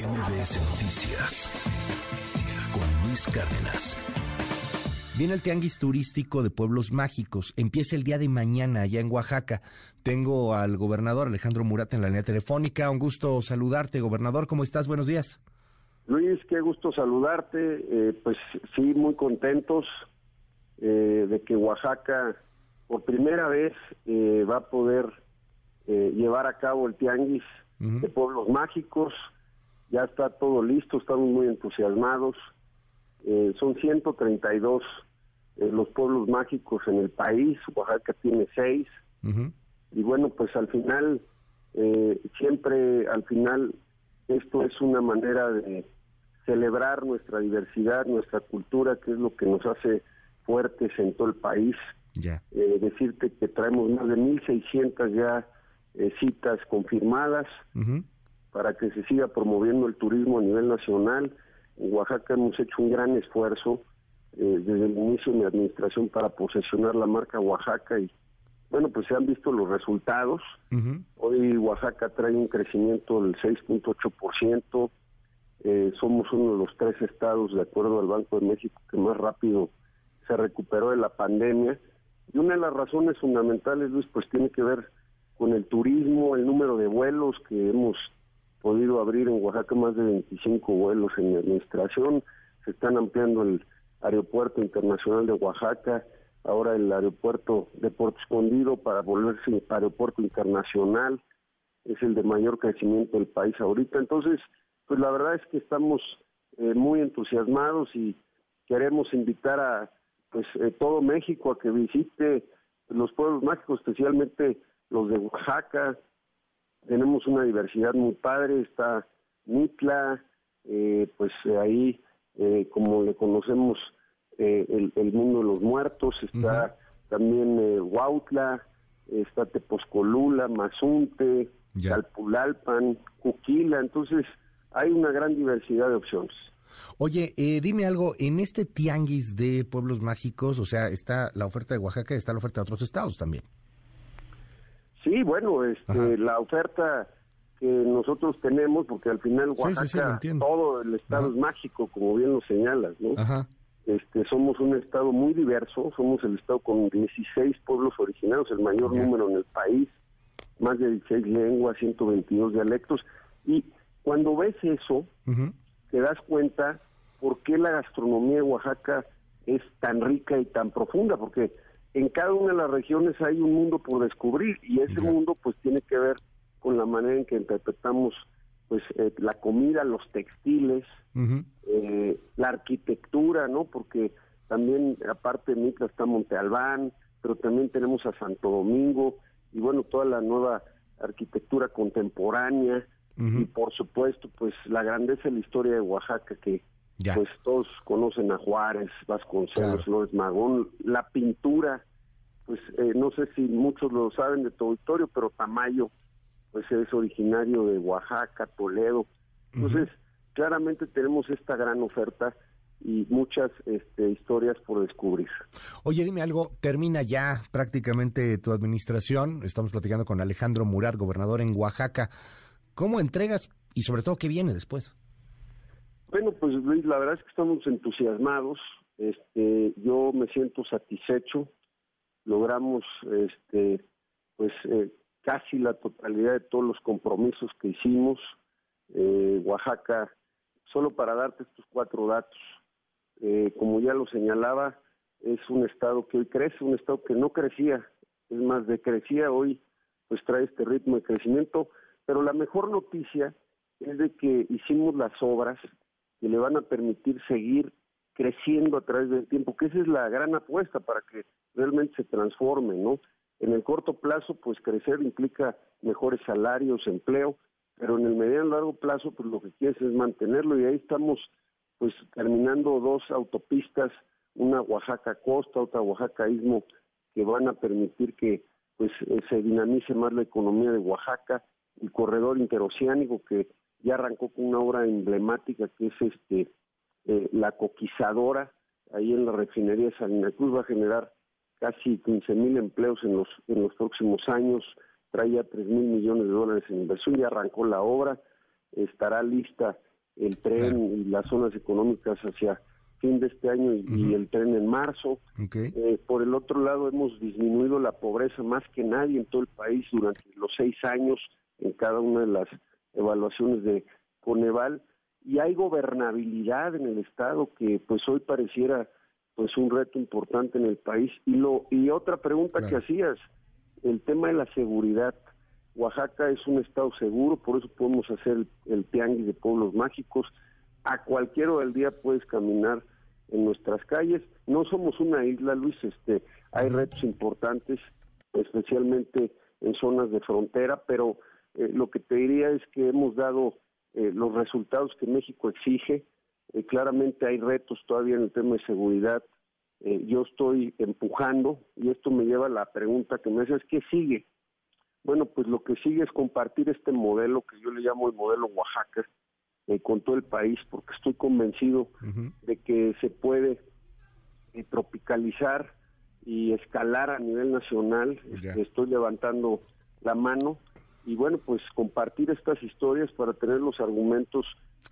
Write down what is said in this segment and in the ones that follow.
MBS Noticias con Luis Cárdenas. Viene el Tianguis Turístico de Pueblos Mágicos. Empieza el día de mañana allá en Oaxaca. Tengo al gobernador Alejandro Murat en la línea telefónica. Un gusto saludarte, gobernador. ¿Cómo estás? Buenos días. Luis, qué gusto saludarte. Eh, pues sí, muy contentos eh, de que Oaxaca por primera vez eh, va a poder llevar a cabo el Tianguis de Pueblos Mágicos. Ya está todo listo, estamos muy entusiasmados. son 132 los pueblos mágicos en el país, Oaxaca tiene seis. Y bueno, pues al final, siempre al final, esto es una manera de celebrar nuestra diversidad, nuestra cultura, que es lo que nos hace fuertes en todo el país. Eh, decirte que traemos más de 1.600 ya eh, citas confirmadas para que se siga promoviendo el turismo a nivel nacional. En Oaxaca hemos hecho un gran esfuerzo eh, desde el inicio de mi administración para posesionar la marca Oaxaca y bueno, pues se han visto los resultados. Hoy Oaxaca trae un crecimiento del 6.8%, eh, somos uno de los tres estados, de acuerdo al Banco de México, que más rápido se recuperó de la pandemia. Y una de las razones fundamentales, Luis, pues tiene que ver con el turismo, el número de vuelos que hemos podido abrir en Oaxaca, más de 25 vuelos en mi administración. Se están ampliando el aeropuerto internacional de Oaxaca, ahora el aeropuerto de Puerto Escondido para volverse aeropuerto internacional. Es el de mayor crecimiento del país ahorita. Entonces, pues la verdad es que estamos eh, muy entusiasmados y queremos invitar a pues eh, todo México a que visite los pueblos mágicos, especialmente los de Oaxaca. Tenemos una diversidad muy padre, está Mitla, eh, pues ahí, como le conocemos, el, mundo de los muertos, está también Huautla, está Tepozcolula, Mazunte, Calpulalpan, Cuquila, entonces hay una gran diversidad de opciones. Oye, eh, dime algo, en este tianguis de pueblos mágicos, o sea, está la oferta de Oaxaca, está la oferta de otros estados también. Sí, bueno, este, la oferta que nosotros tenemos, porque al final Oaxaca, todo el estado es mágico, como bien lo señalas, ¿no? Este, somos un estado muy diverso, somos el estado con 16 pueblos originarios, el mayor número en el país, más de 16 lenguas, 122 dialectos, y cuando ves eso, te das cuenta por qué la gastronomía de Oaxaca es tan rica y tan profunda, porque en cada una de las regiones hay un mundo por descubrir y ese mundo pues tiene que ver con la manera en que interpretamos pues eh, la comida, los textiles, eh, la arquitectura, ¿no? Porque también aparte de Mitla está Monte Albán, pero también tenemos a Santo Domingo y bueno, toda la nueva arquitectura contemporánea, y por supuesto pues la grandeza de la historia de Oaxaca que pues todos conocen a Juárez, Vasconcelos, López Magón, la pintura, pues eh, no sé si muchos lo saben de tu auditorio, pero Tamayo pues es originario de Oaxaca, Toledo. Entonces, claramente tenemos esta gran oferta y muchas este, historias por descubrir. Oye, dime algo, termina ya prácticamente tu administración, estamos platicando con Alejandro Murat, gobernador en Oaxaca. ¿Cómo entregas y sobre todo qué viene después? Bueno, pues Luis, la verdad es que estamos entusiasmados. Este, yo me siento satisfecho. Logramos, este, pues eh, casi la totalidad de todos los compromisos que hicimos. Eh, Oaxaca, solo para darte estos cuatro datos, eh, como ya lo señalaba, es un estado que hoy crece, un estado que no crecía, es más, decrecía hoy, pues trae este ritmo de crecimiento pero la mejor noticia es de que hicimos las obras que le van a permitir seguir creciendo a través del tiempo, que esa es la gran apuesta para que realmente se transforme, ¿no? En el corto plazo, pues crecer implica mejores salarios, empleo, pero en el mediano y largo plazo, pues lo que quieres es mantenerlo y ahí estamos, pues terminando dos autopistas, una Oaxaca Costa, otra Oaxaca Istmo, que van a permitir que pues eh, se dinamice más la economía de Oaxaca, el corredor interoceánico que ya arrancó con una obra emblemática que es este eh, la coquizadora ahí en la refinería de Salina Cruz va a generar casi 15 mil empleos en los en los próximos años trae ya 3 mil millones de dólares en inversión ya arrancó la obra estará lista el tren y las zonas económicas hacia fin de este año y, el tren en marzo. Eh, por el otro lado, hemos disminuido la pobreza más que nadie en todo el país durante los seis años en cada una de las evaluaciones de Coneval y hay gobernabilidad en el estado que pues hoy pareciera pues un reto importante en el país. Y lo y otra pregunta que hacías el tema de la seguridad. Oaxaca es un estado seguro por eso podemos hacer el, el tianguis de pueblos mágicos. A cualquier hora del día puedes caminar en nuestras calles. No somos una isla, Luis, este, hay retos importantes, especialmente en zonas de frontera, pero eh, lo que te diría es que hemos dado eh, los resultados que México exige. Eh, claramente hay retos todavía en el tema de seguridad. yo estoy empujando y esto me lleva a la pregunta que me haces, ¿qué sigue? Bueno, pues lo que sigue es compartir este modelo que yo le llamo el modelo Oaxaca, eh, con todo el país, porque estoy convencido de que se puede eh, tropicalizar y escalar a nivel nacional. Estoy levantando la mano y bueno, pues compartir estas historias para tener los argumentos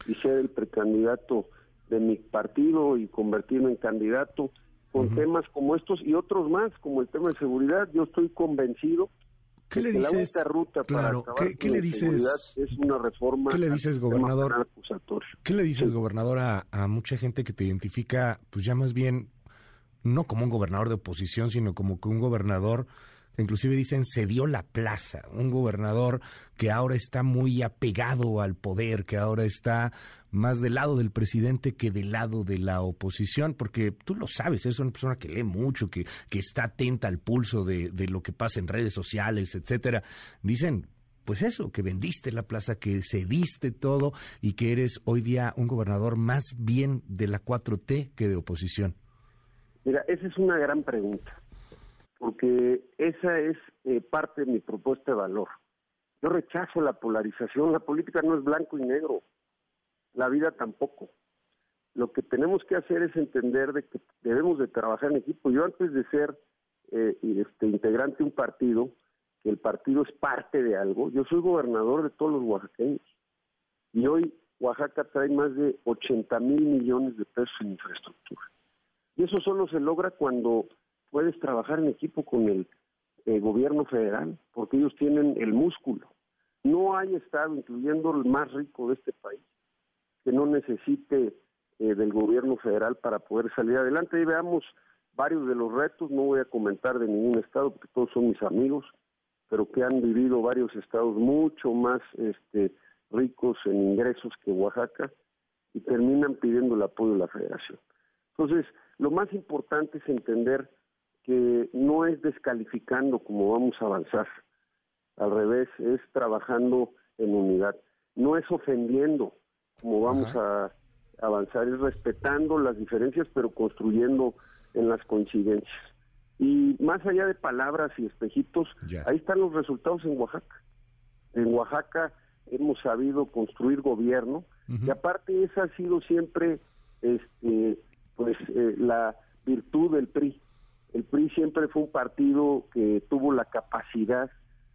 y ser el precandidato de mi partido y convertirme en candidato con temas como estos y otros más, como el tema de seguridad. Yo estoy convencido ¿Qué le dices? La ruta claro, ¿qué, le dices? Es una reforma. ¿Qué le dices, gobernador? ¿Qué le dices, gobernador, a, a, mucha gente que te identifica, pues ya más bien, no como un gobernador de oposición, sino como que un gobernador inclusive dicen se dio la plaza, un gobernador que ahora está muy apegado al poder, que ahora está más del lado del presidente que del lado de la oposición, porque tú lo sabes, es una persona que lee mucho, que, que está atenta al pulso de, de lo que pasa en redes sociales, etcétera. Dicen, pues eso, que vendiste la plaza, que cediste todo y que eres hoy día un gobernador más bien de la 4T que de oposición. Mira, esa es una gran pregunta porque esa es eh, parte de mi propuesta de valor. Yo rechazo la polarización, la política no es blanco y negro, la vida tampoco. Lo que tenemos que hacer es entender de que debemos de trabajar en equipo. Yo antes de ser eh, este, integrante de un partido, que el partido es parte de algo, yo soy gobernador de todos los oaxaqueños. Y hoy Oaxaca trae más de 80 mil millones de pesos en infraestructura. Y eso solo se logra cuando puedes trabajar en equipo con el eh, gobierno federal, porque ellos tienen el músculo. No hay estado, incluyendo el más rico de este país, que no necesite eh, del gobierno federal para poder salir adelante. Y veamos varios de los retos, no voy a comentar de ningún estado, porque todos son mis amigos, pero que han vivido varios estados mucho más este, ricos en ingresos que Oaxaca y terminan pidiendo el apoyo de la federación. Entonces, lo más importante es entender que no es descalificando como vamos a avanzar, al revés, es trabajando en unidad, no es ofendiendo como vamos a avanzar, es respetando las diferencias pero construyendo en las coincidencias. Y más allá de palabras y espejitos, ahí están los resultados en Oaxaca. En Oaxaca hemos sabido construir gobierno y aparte esa ha sido siempre este pues eh, la virtud del PRI el PRI siempre fue un partido que tuvo la capacidad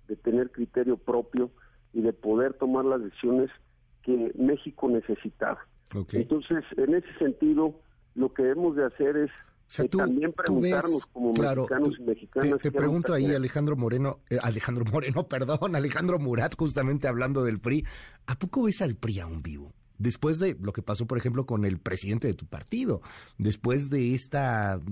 de tener criterio propio y de poder tomar las decisiones que México necesitaba. Entonces, en ese sentido, lo que debemos de hacer es eh, también preguntarnos como mexicanos y mexicanas. Te, pregunto ahí, Alejandro Moreno, eh, Alejandro Moreno, perdón, Alejandro Murat, justamente hablando del PRI, ¿a poco ves al PRI aún vivo? Después de lo que pasó, por ejemplo, con el presidente de tu partido, después de este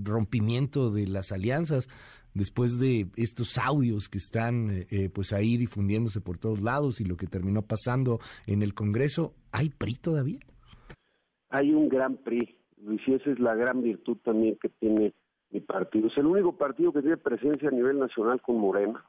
rompimiento de las alianzas, después de estos audios que están eh, eh, pues ahí difundiéndose por todos lados y lo que terminó pasando en el Congreso, ¿hay PRI todavía? Hay un gran PRI, Luis, y esa es la gran virtud también que tiene mi partido. Es el único partido que tiene presencia a nivel nacional con Morena.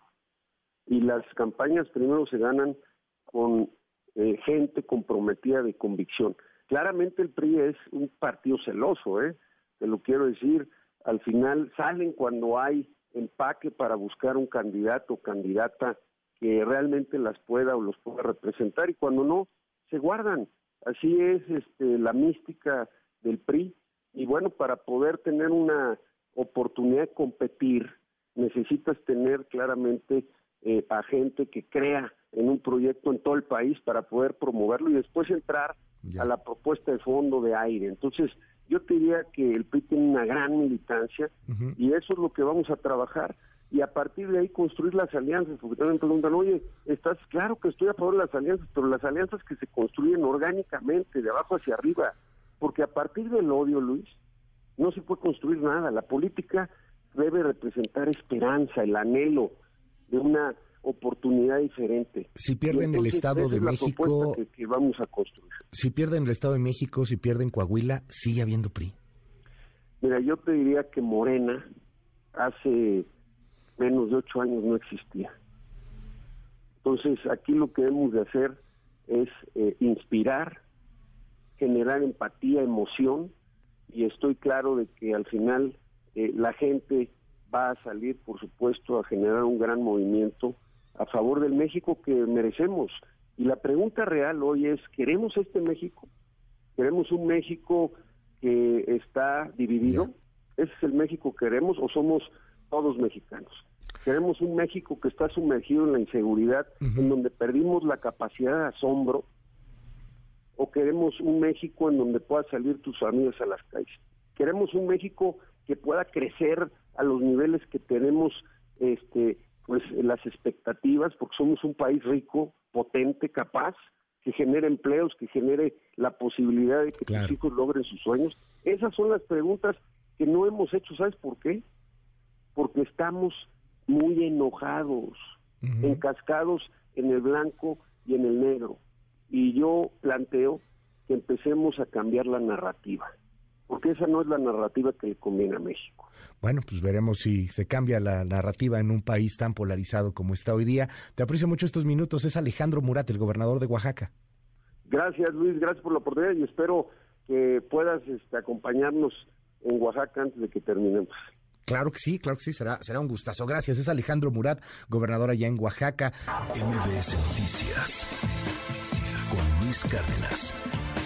Y las campañas primero se ganan con eh, gente comprometida de convicción. Claramente el PRI es un partido celoso, ¿eh? te lo quiero decir, al final salen cuando hay empaque para buscar un candidato o candidata que realmente las pueda o los pueda representar y cuando no, se guardan. Así es este, la mística del PRI y bueno, para poder tener una oportunidad de competir, necesitas tener claramente eh, a gente que crea en un proyecto en todo el país para poder promoverlo y después entrar a la propuesta de fondo de aire. Entonces, yo te diría que el PRI tiene una gran militancia y eso es lo que vamos a trabajar y a partir de ahí construir las alianzas, porque también preguntan, oye, estás claro que estoy a favor de las alianzas, pero las alianzas que se construyen orgánicamente, de abajo hacia arriba, porque a partir del odio, Luis, no se puede construir nada. La política debe representar esperanza, el anhelo de una oportunidad diferente. Si pierden el Estado de México, que, vamos a construir. Si pierden el Estado de México, si pierden Coahuila, sigue habiendo PRI. Mira, yo te diría que Morena hace menos de ocho años no existía. Entonces, aquí lo que debemos de hacer es eh, inspirar, generar empatía, emoción, y estoy claro de que al final eh, la gente va a salir, por supuesto, a generar un gran movimiento a favor del México que merecemos. Y la pregunta real hoy es, ¿queremos este México? ¿Queremos un México que está dividido? ¿Ese es el México que queremos o somos todos mexicanos? Queremos un México que está sumergido en la inseguridad, en donde perdimos la capacidad de asombro, o queremos un México en donde puedas salir tus familias a las calles. Queremos un México que pueda crecer a los niveles que tenemos este pues las expectativas porque somos un país rico, potente, capaz, que genere empleos, que genere la posibilidad de que tus hijos logren sus sueños. Esas son las preguntas que no hemos hecho, ¿sabes por qué? Porque estamos muy enojados, encascados en el blanco y en el negro. Y yo planteo que empecemos a cambiar la narrativa, porque esa no es la narrativa que le conviene a México. Bueno, pues veremos si se cambia la narrativa en un país tan polarizado como está hoy día. Te aprecio mucho estos minutos. Es Alejandro Murat, el gobernador de Oaxaca. Gracias, Luis. Gracias por la oportunidad y espero que puedas este, acompañarnos en Oaxaca antes de que terminemos. Claro que sí, claro que sí, será, será un gustazo. Gracias. Es Alejandro Murat, gobernador allá en Oaxaca. MBS Noticias con Luis Cárdenas.